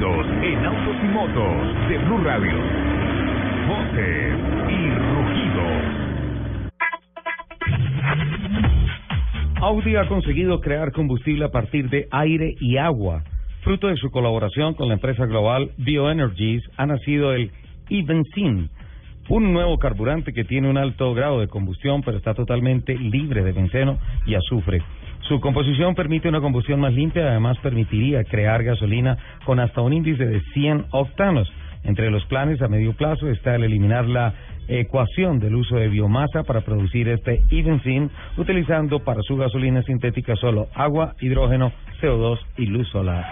en autos y motos de Blue Radio. Voces y rugidos. Audi ha conseguido crear combustible a partir de aire y agua. Fruto de su colaboración con la empresa global Bioenergies ha nacido el e-benzene, un nuevo carburante que tiene un alto grado de combustión pero está totalmente libre de benceno y azufre. Su composición permite una combustión más limpia además permitiría crear gasolina con hasta un índice de 100 octanos. Entre los planes a medio plazo está el eliminar la ecuación del uso de biomasa para producir este e-benzene utilizando para su gasolina sintética solo agua, hidrógeno, CO2 y luz solar.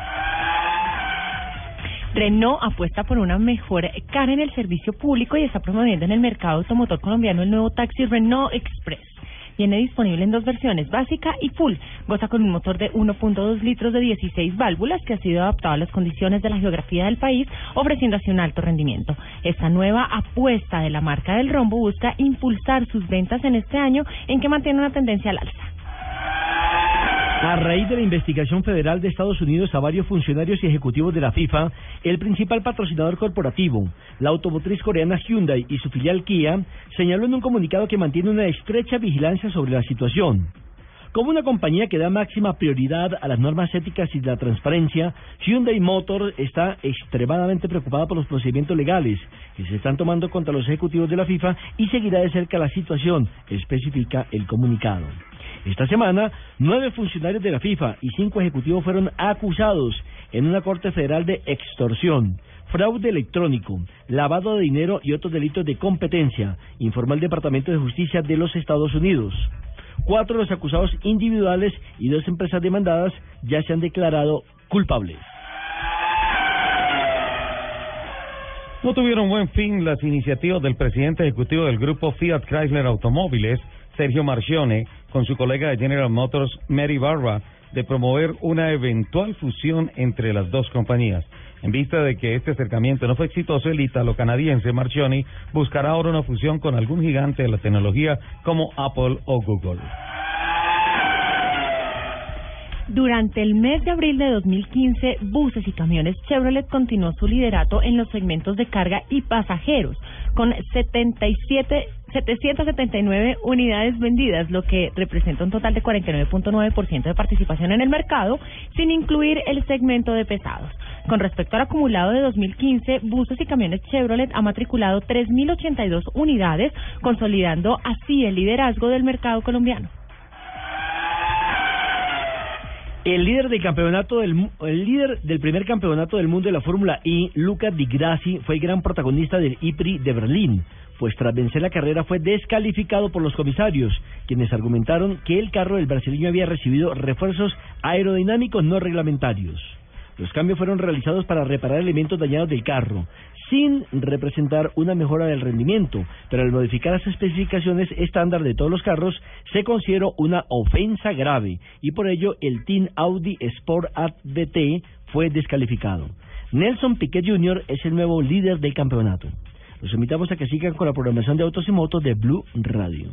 Renault apuesta por una mejor cara en el servicio público y está promoviendo en el mercado automotor colombiano el nuevo taxi Renault Express. Viene disponible en dos versiones, básica y full. Goza con un motor de 1.2 litros de 16 válvulas que ha sido adaptado a las condiciones de la geografía del país, ofreciendo así un alto rendimiento. Esta nueva apuesta de la marca del rombo busca impulsar sus ventas en este año en que mantiene una tendencia al alza. A raíz de la investigación federal de Estados Unidos a varios funcionarios y ejecutivos de la FIFA, el principal patrocinador corporativo, la automotriz coreana Hyundai y su filial Kia, señaló en un comunicado que mantiene una estrecha vigilancia sobre la situación. Como una compañía que da máxima prioridad a las normas éticas y la transparencia, Hyundai Motor está extremadamente preocupada por los procedimientos legales que se están tomando contra los ejecutivos de la FIFA y seguirá de cerca la situación, especifica el comunicado. Esta semana, nueve funcionarios de la FIFA y cinco ejecutivos fueron acusados en una corte federal de extorsión, fraude electrónico, lavado de dinero y otros delitos de competencia, informó el Departamento de Justicia de los Estados Unidos. Cuatro de los acusados individuales y dos empresas demandadas ya se han declarado culpables. No tuvieron buen fin las iniciativas del presidente ejecutivo del grupo Fiat Chrysler Automóviles, Sergio Marchione, con su colega de General Motors, Mary Barra, de promover una eventual fusión entre las dos compañías. En vista de que este acercamiento no fue exitoso, el ítalo-canadiense Marchioni buscará ahora una fusión con algún gigante de la tecnología como Apple o Google. Durante el mes de abril de 2015, buses y camiones Chevrolet continuó su liderato en los segmentos de carga y pasajeros, con 77 779 unidades vendidas, lo que representa un total de 49.9% de participación en el mercado, sin incluir el segmento de pesados. Con respecto al acumulado de 2015, buses y camiones Chevrolet ha matriculado 3.082 unidades, consolidando así el liderazgo del mercado colombiano. El líder del campeonato del el líder del primer campeonato del mundo de la Fórmula E, Luca Di Grassi, fue el gran protagonista del IPRI de Berlín, pues tras vencer la carrera fue descalificado por los comisarios, quienes argumentaron que el carro del brasileño había recibido refuerzos aerodinámicos no reglamentarios. Los cambios fueron realizados para reparar elementos dañados del carro, sin representar una mejora del rendimiento, pero al modificar las especificaciones estándar de todos los carros, se consideró una ofensa grave y por ello el Team Audi Sport ADT fue descalificado. Nelson Piquet Jr. es el nuevo líder del campeonato. Los invitamos a que sigan con la programación de Autos y Motos de Blue Radio.